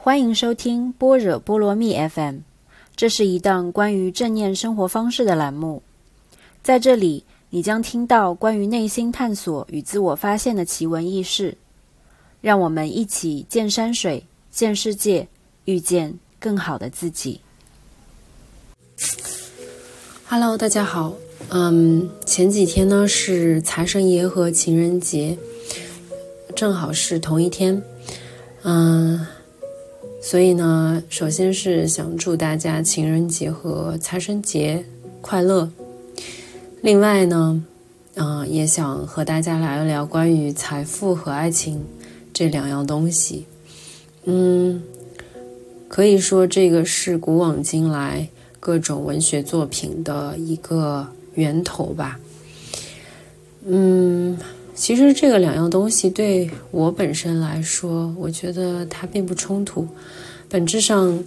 欢迎收听般若波罗蜜 FM，这是一档关于正念生活方式的栏目。在这里，你将听到关于内心探索与自我发现的奇闻异事。让我们一起见山水，见世界，遇见更好的自己。Hello，大家好。嗯，前几天呢是财神爷和情人节，正好是同一天。嗯。所以呢，首先是想祝大家情人节和财神节快乐。另外呢，嗯，也想和大家聊一聊关于财富和爱情这两样东西。嗯，可以说这个是古往今来各种文学作品的一个源头吧。嗯，其实这个两样东西对我本身来说，我觉得它并不冲突。本质上，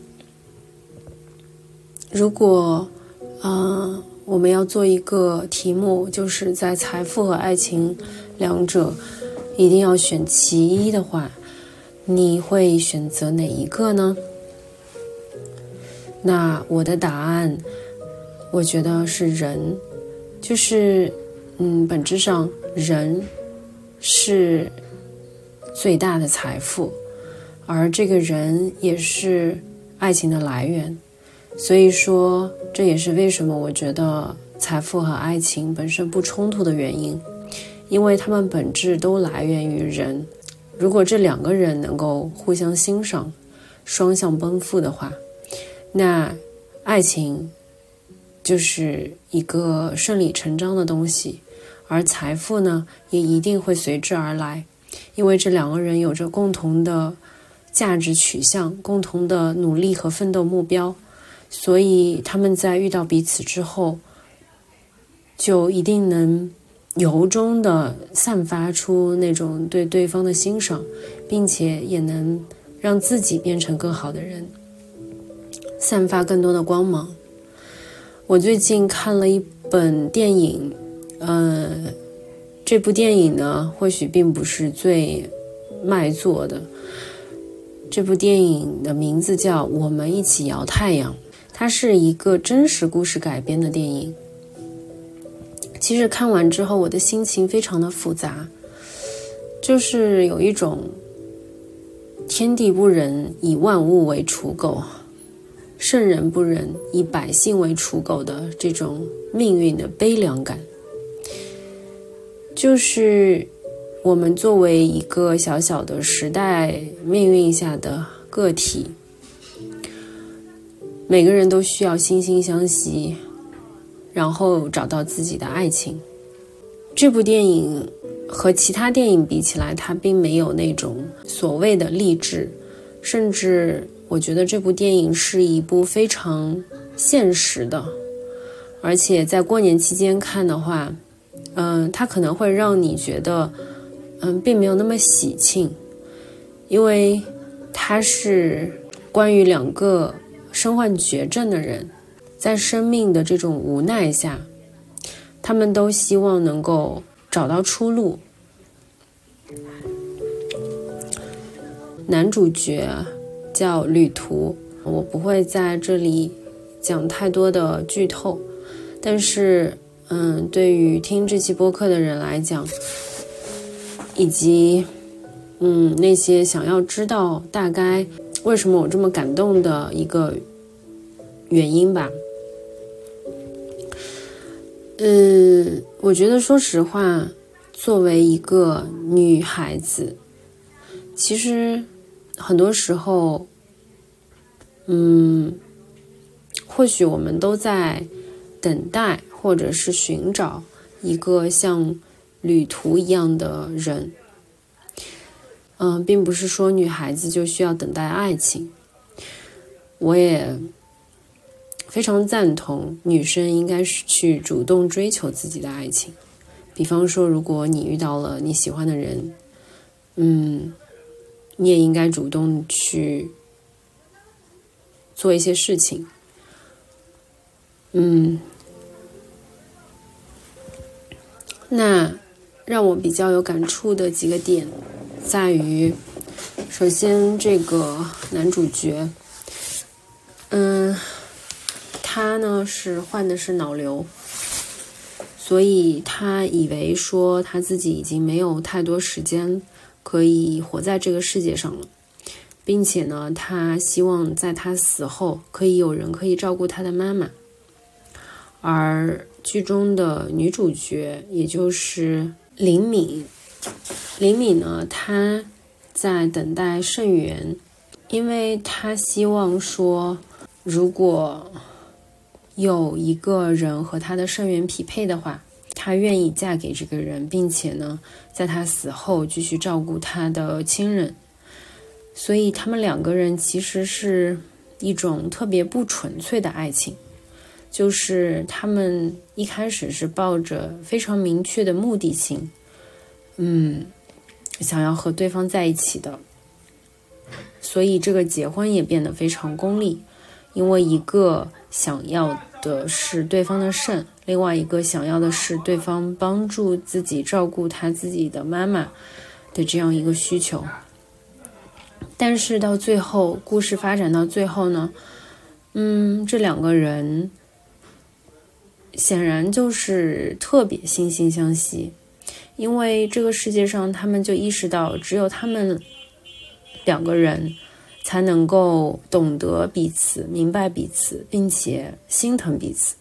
如果，呃，我们要做一个题目，就是在财富和爱情两者一定要选其一的话，你会选择哪一个呢？那我的答案，我觉得是人，就是，嗯，本质上人是最大的财富。而这个人也是爱情的来源，所以说这也是为什么我觉得财富和爱情本身不冲突的原因，因为他们本质都来源于人。如果这两个人能够互相欣赏、双向奔赴的话，那爱情就是一个顺理成章的东西，而财富呢也一定会随之而来，因为这两个人有着共同的。价值取向、共同的努力和奋斗目标，所以他们在遇到彼此之后，就一定能由衷的散发出那种对对方的欣赏，并且也能让自己变成更好的人，散发更多的光芒。我最近看了一本电影，呃，这部电影呢，或许并不是最卖座的。这部电影的名字叫《我们一起摇太阳》，它是一个真实故事改编的电影。其实看完之后，我的心情非常的复杂，就是有一种天地不仁，以万物为刍狗；圣人不仁，以百姓为刍狗的这种命运的悲凉感，就是。我们作为一个小小的时代命运下的个体，每个人都需要惺惺相惜，然后找到自己的爱情。这部电影和其他电影比起来，它并没有那种所谓的励志，甚至我觉得这部电影是一部非常现实的，而且在过年期间看的话，嗯，它可能会让你觉得。嗯，并没有那么喜庆，因为它是关于两个身患绝症的人，在生命的这种无奈下，他们都希望能够找到出路。男主角叫旅途，我不会在这里讲太多的剧透，但是，嗯，对于听这期播客的人来讲。以及，嗯，那些想要知道大概为什么我这么感动的一个原因吧。嗯，我觉得说实话，作为一个女孩子，其实很多时候，嗯，或许我们都在等待，或者是寻找一个像。旅途一样的人，嗯，并不是说女孩子就需要等待爱情。我也非常赞同女生应该是去主动追求自己的爱情。比方说，如果你遇到了你喜欢的人，嗯，你也应该主动去做一些事情，嗯，那。让我比较有感触的几个点，在于，首先，这个男主角，嗯，他呢是患的是脑瘤，所以他以为说他自己已经没有太多时间可以活在这个世界上了，并且呢，他希望在他死后可以有人可以照顾他的妈妈。而剧中的女主角，也就是林敏，林敏呢，她。在等待肾源，因为她希望说，如果有一个人和他的肾源匹配的话，她愿意嫁给这个人，并且呢，在他死后继续照顾他的亲人。所以他们两个人其实是一种特别不纯粹的爱情，就是他们一开始是抱着非常明确的目的性，嗯。想要和对方在一起的，所以这个结婚也变得非常功利，因为一个想要的是对方的肾，另外一个想要的是对方帮助自己照顾他自己的妈妈的这样一个需求。但是到最后，故事发展到最后呢，嗯，这两个人显然就是特别惺惺相惜。因为这个世界上，他们就意识到，只有他们两个人才能够懂得彼此、明白彼此，并且心疼彼此。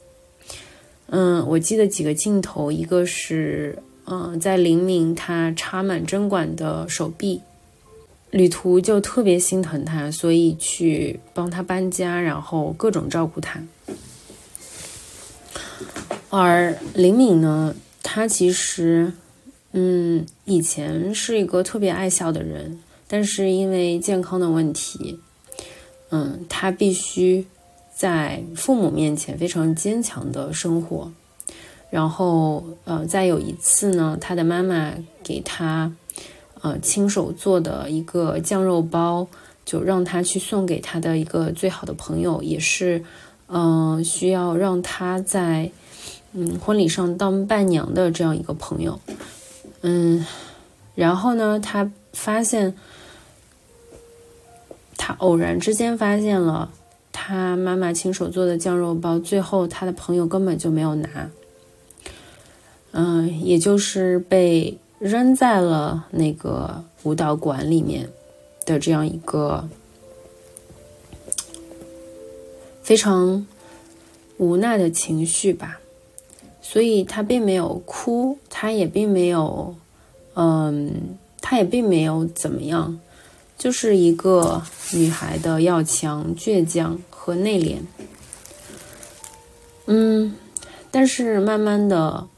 嗯，我记得几个镜头，一个是，嗯，在林敏他插满针管的手臂，旅途就特别心疼他，所以去帮他搬家，然后各种照顾他。而林敏呢，他其实。嗯，以前是一个特别爱笑的人，但是因为健康的问题，嗯，他必须在父母面前非常坚强的生活。然后，呃，再有一次呢，他的妈妈给他，呃，亲手做的一个酱肉包，就让他去送给他的一个最好的朋友，也是，嗯，需要让他在，嗯，婚礼上当伴娘的这样一个朋友。嗯，然后呢，他发现，他偶然之间发现了他妈妈亲手做的酱肉包，最后他的朋友根本就没有拿，嗯，也就是被扔在了那个舞蹈馆里面的这样一个非常无奈的情绪吧。所以她并没有哭，她也并没有，嗯，她也并没有怎么样，就是一个女孩的要强、倔强和内敛。嗯，但是慢慢的，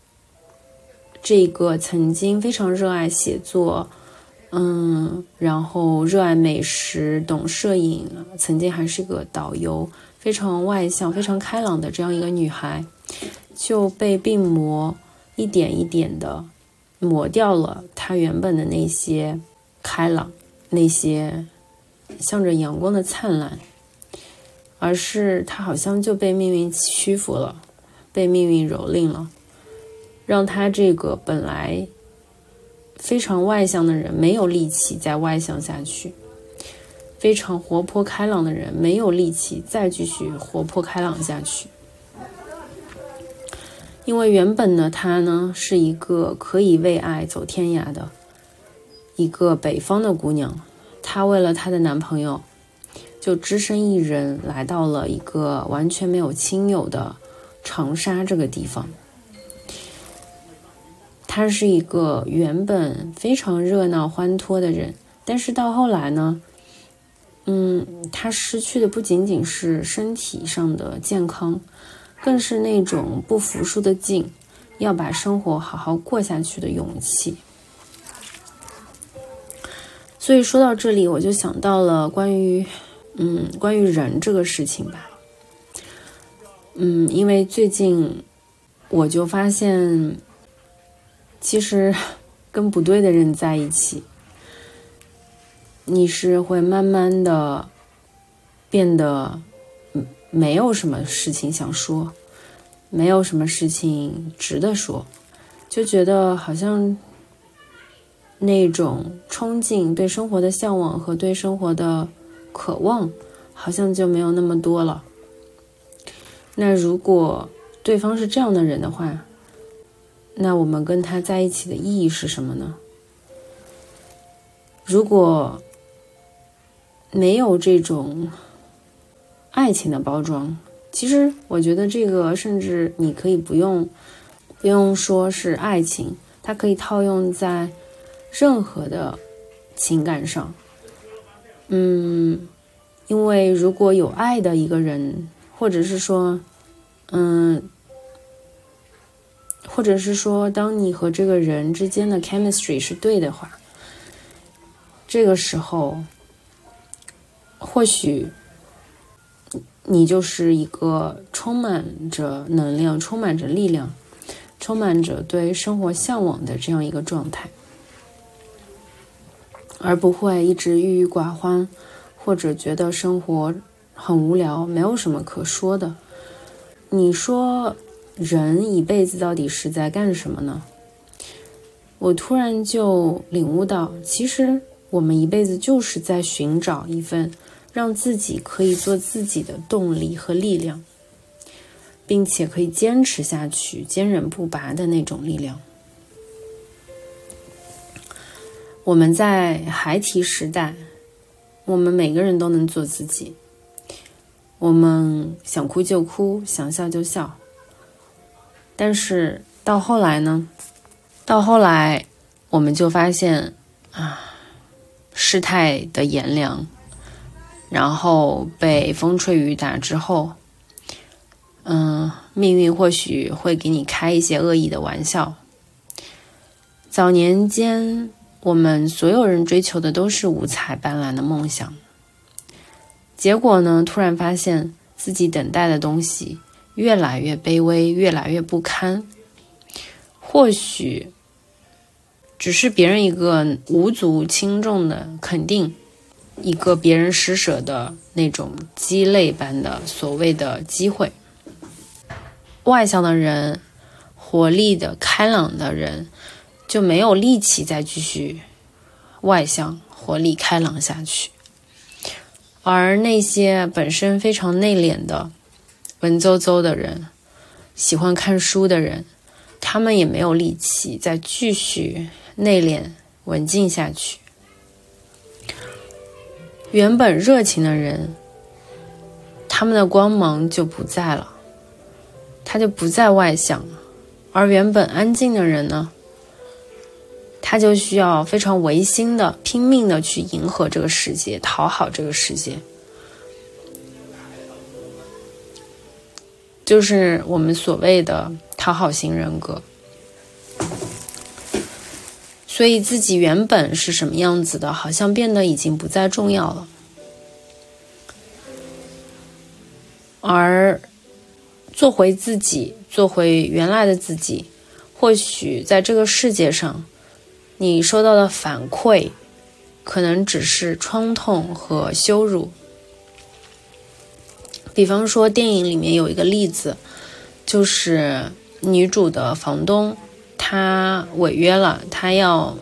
这个曾经非常热爱写作，嗯，然后热爱美食、懂摄影，曾经还是个导游，非常外向、非常开朗的这样一个女孩。就被病魔一点一点的磨掉了他原本的那些开朗，那些向着阳光的灿烂，而是他好像就被命运屈服了，被命运蹂躏了，让他这个本来非常外向的人没有力气再外向下去，非常活泼开朗的人没有力气再继续活泼开朗下去。因为原本呢，她呢是一个可以为爱走天涯的一个北方的姑娘，她为了她的男朋友，就只身一人来到了一个完全没有亲友的长沙这个地方。她是一个原本非常热闹欢脱的人，但是到后来呢，嗯，她失去的不仅仅是身体上的健康。更是那种不服输的劲，要把生活好好过下去的勇气。所以说到这里，我就想到了关于，嗯，关于人这个事情吧。嗯，因为最近我就发现，其实跟不对的人在一起，你是会慢慢的变得。没有什么事情想说，没有什么事情值得说，就觉得好像那种憧憬、对生活的向往和对生活的渴望，好像就没有那么多了。那如果对方是这样的人的话，那我们跟他在一起的意义是什么呢？如果没有这种爱情的包装，其实我觉得这个甚至你可以不用不用说是爱情，它可以套用在。任何的情感上，嗯，因为如果有爱的一个人，或者是说，嗯，或者是说，当你和这个人之间的 chemistry 是对的话，这个时候，或许你就是一个充满着能量、充满着力量、充满着对生活向往的这样一个状态。而不会一直郁郁寡欢，或者觉得生活很无聊，没有什么可说的。你说，人一辈子到底是在干什么呢？我突然就领悟到，其实我们一辈子就是在寻找一份让自己可以做自己的动力和力量，并且可以坚持下去、坚韧不拔的那种力量。我们在孩提时代，我们每个人都能做自己。我们想哭就哭，想笑就笑。但是到后来呢？到后来，我们就发现啊，世态的炎凉，然后被风吹雨打之后，嗯，命运或许会给你开一些恶意的玩笑。早年间。我们所有人追求的都是五彩斑斓的梦想，结果呢，突然发现自己等待的东西越来越卑微，越来越不堪。或许只是别人一个无足轻重的肯定，一个别人施舍的那种鸡肋般的所谓的机会。外向的人，活力的、开朗的人。就没有力气再继续外向、活力开朗下去，而那些本身非常内敛的、文绉绉的人、喜欢看书的人，他们也没有力气再继续内敛、文静下去。原本热情的人，他们的光芒就不在了，他就不再外向而原本安静的人呢？他就需要非常违心的、拼命的去迎合这个世界，讨好这个世界，就是我们所谓的讨好型人格。所以自己原本是什么样子的，好像变得已经不再重要了，而做回自己，做回原来的自己，或许在这个世界上。你收到的反馈，可能只是创痛和羞辱。比方说，电影里面有一个例子，就是女主的房东，他违约了，他要，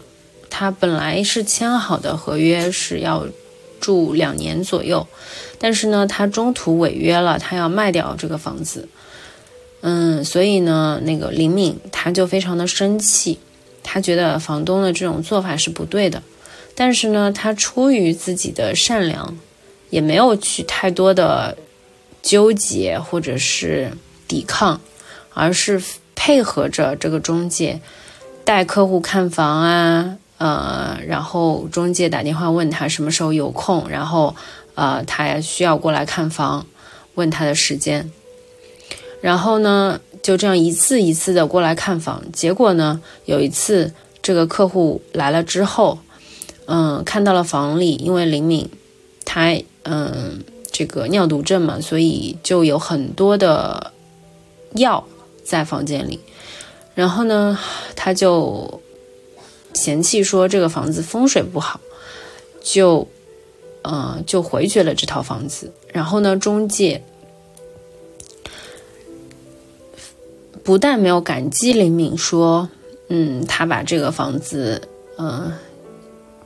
他本来是签好的合约是要住两年左右，但是呢，他中途违约了，他要卖掉这个房子。嗯，所以呢，那个林敏他就非常的生气。他觉得房东的这种做法是不对的，但是呢，他出于自己的善良，也没有去太多的纠结或者是抵抗，而是配合着这个中介带客户看房啊，呃，然后中介打电话问他什么时候有空，然后呃，他需要过来看房，问他的时间，然后呢。就这样一次一次的过来看房，结果呢，有一次这个客户来了之后，嗯，看到了房里，因为林敏他嗯这个尿毒症嘛，所以就有很多的药在房间里，然后呢，他就嫌弃说这个房子风水不好，就嗯就回绝了这套房子，然后呢，中介。不但没有感激林敏说，嗯，他把这个房子，嗯，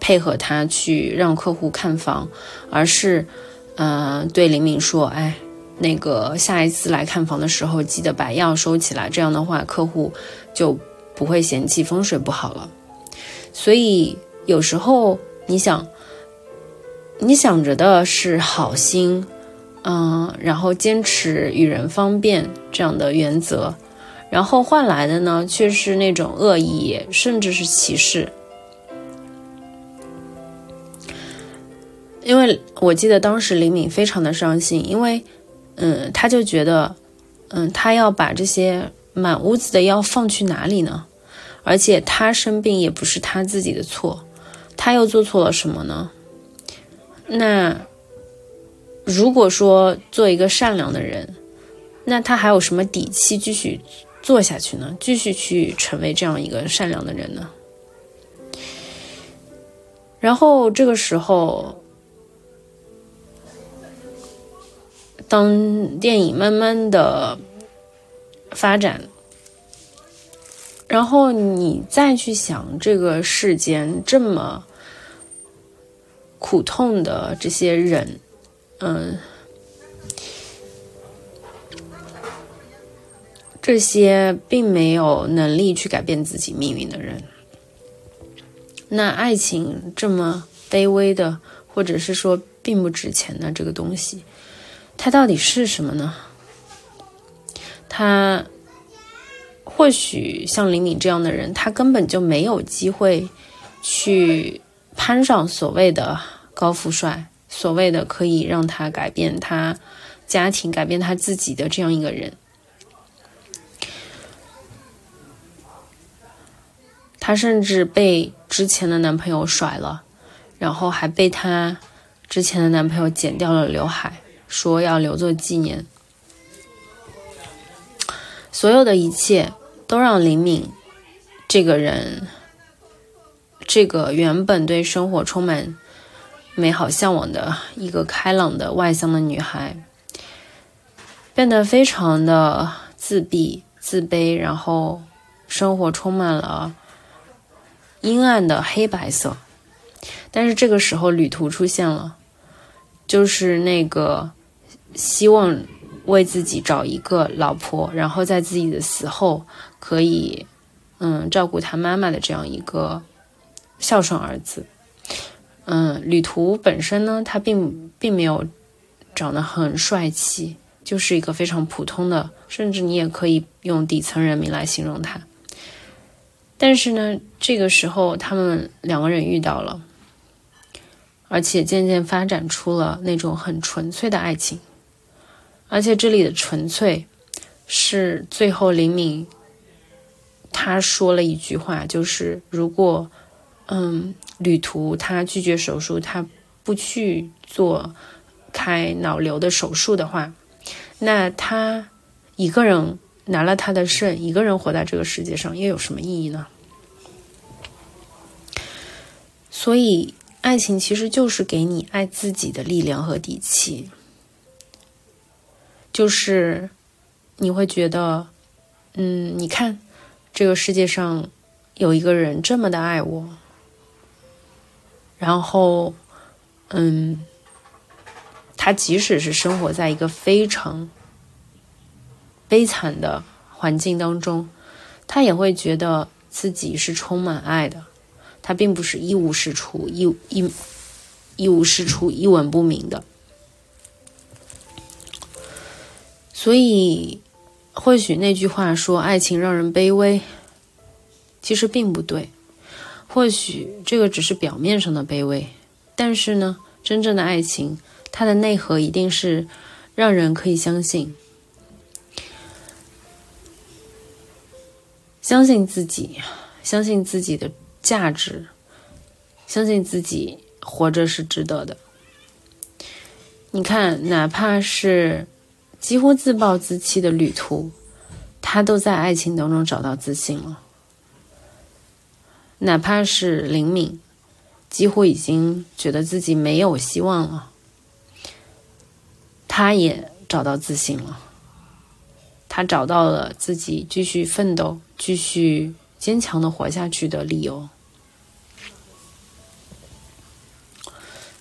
配合他去让客户看房，而是，嗯，对林敏说：“哎，那个下一次来看房的时候，记得把药收起来，这样的话客户就不会嫌弃风水不好了。”所以有时候你想，你想着的是好心，嗯，然后坚持与人方便这样的原则。然后换来的呢，却是那种恶意，甚至是歧视。因为我记得当时李敏非常的伤心，因为，嗯，他就觉得，嗯，他要把这些满屋子的药放去哪里呢？而且他生病也不是他自己的错，他又做错了什么呢？那如果说做一个善良的人，那他还有什么底气继续？做下去呢？继续去成为这样一个善良的人呢？然后这个时候，当电影慢慢的发展，然后你再去想这个世间这么苦痛的这些人，嗯。这些并没有能力去改变自己命运的人，那爱情这么卑微的，或者是说并不值钱的这个东西，它到底是什么呢？他或许像林敏这样的人，他根本就没有机会去攀上所谓的高富帅，所谓的可以让他改变他家庭、改变他自己的这样一个人。她甚至被之前的男朋友甩了，然后还被她之前的男朋友剪掉了刘海，说要留作纪念。所有的一切都让林敏这个人，这个原本对生活充满美好向往的一个开朗的外向的女孩，变得非常的自闭、自卑，然后生活充满了。阴暗的黑白色，但是这个时候旅途出现了，就是那个希望为自己找一个老婆，然后在自己的死后可以嗯照顾他妈妈的这样一个孝顺儿子。嗯，旅途本身呢，他并并没有长得很帅气，就是一个非常普通的，甚至你也可以用底层人民来形容他。但是呢，这个时候他们两个人遇到了，而且渐渐发展出了那种很纯粹的爱情。而且这里的纯粹，是最后林敏他说了一句话，就是如果嗯旅途他拒绝手术，他不去做开脑瘤的手术的话，那他一个人。拿了他的肾，一个人活在这个世界上，又有什么意义呢？所以，爱情其实就是给你爱自己的力量和底气。就是你会觉得，嗯，你看，这个世界上有一个人这么的爱我，然后，嗯，他即使是生活在一个非常……悲惨的环境当中，他也会觉得自己是充满爱的。他并不是一无是处、一一一无是处、一文不名的。所以，或许那句话说“爱情让人卑微”，其实并不对。或许这个只是表面上的卑微，但是呢，真正的爱情，它的内核一定是让人可以相信。相信自己，相信自己的价值，相信自己活着是值得的。你看，哪怕是几乎自暴自弃的旅途，他都在爱情当中找到自信了。哪怕是灵敏，几乎已经觉得自己没有希望了，他也找到自信了。他找到了自己继续奋斗、继续坚强的活下去的理由。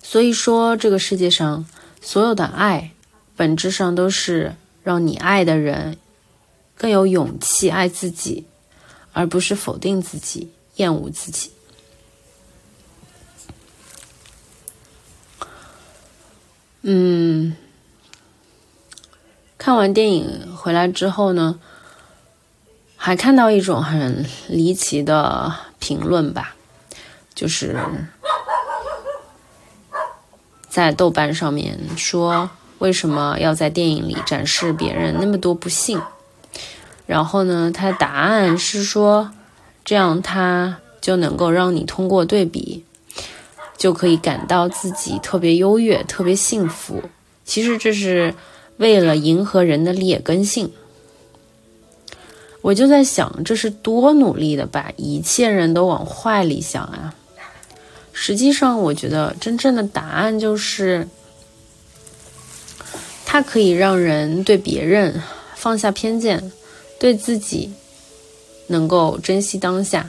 所以说，这个世界上所有的爱，本质上都是让你爱的人更有勇气爱自己，而不是否定自己、厌恶自己。嗯，看完电影回来之后呢，还看到一种很离奇的评论吧，就是在豆瓣上面说，为什么要在电影里展示别人那么多不幸？然后呢，他答案是说，这样他就能够让你通过对比。就可以感到自己特别优越、特别幸福。其实这是为了迎合人的劣根性。我就在想，这是多努力的把一切人都往坏里想啊！实际上，我觉得真正的答案就是，它可以让人对别人放下偏见，对自己能够珍惜当下。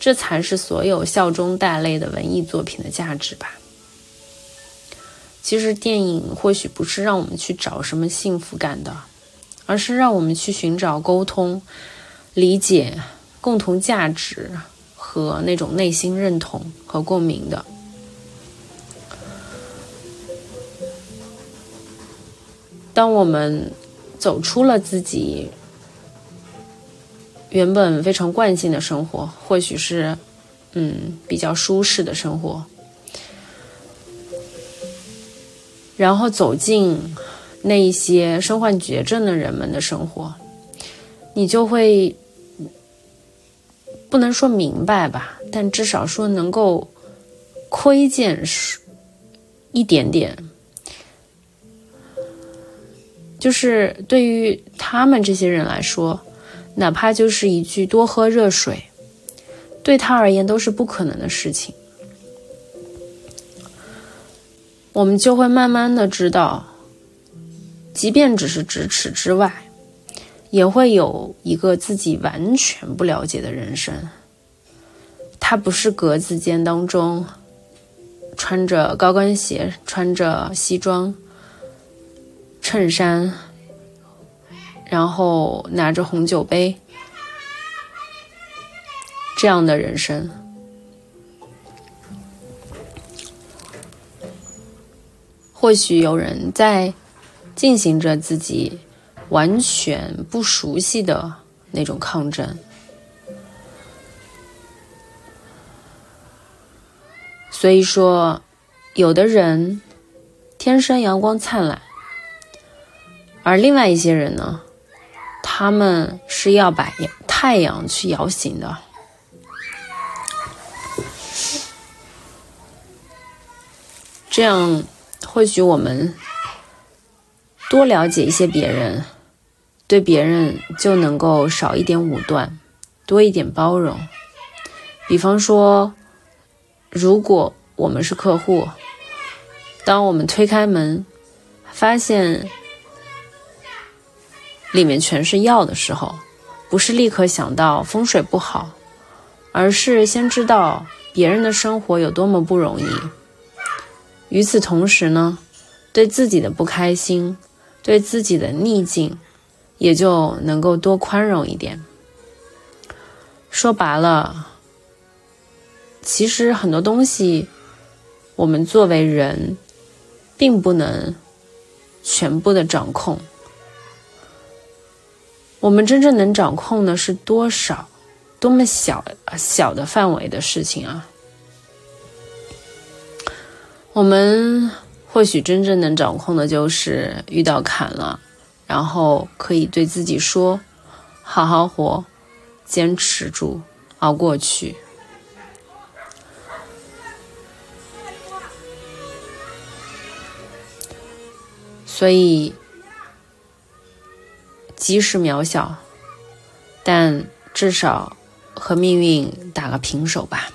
这才是所有笑中带泪的文艺作品的价值吧。其实电影或许不是让我们去找什么幸福感的，而是让我们去寻找沟通、理解、共同价值和那种内心认同和共鸣的。当我们走出了自己。原本非常惯性的生活，或许是，嗯，比较舒适的生活。然后走进那一些身患绝症的人们的生活，你就会不能说明白吧，但至少说能够窥见一点点，就是对于他们这些人来说。哪怕就是一句多喝热水，对他而言都是不可能的事情。我们就会慢慢的知道，即便只是咫尺之外，也会有一个自己完全不了解的人生。他不是格子间当中穿着高跟鞋、穿着西装、衬衫。然后拿着红酒杯，这样的人生，或许有人在进行着自己完全不熟悉的那种抗争。所以说，有的人天生阳光灿烂，而另外一些人呢？他们是要把太阳去摇醒的，这样或许我们多了解一些别人，对别人就能够少一点武断，多一点包容。比方说，如果我们是客户，当我们推开门，发现。里面全是药的时候，不是立刻想到风水不好，而是先知道别人的生活有多么不容易。与此同时呢，对自己的不开心，对自己的逆境，也就能够多宽容一点。说白了，其实很多东西，我们作为人，并不能全部的掌控。我们真正能掌控的是多少，多么小小的范围的事情啊！我们或许真正能掌控的就是遇到坎了，然后可以对自己说：“好好活，坚持住，熬过去。”所以。即使渺小，但至少和命运打个平手吧。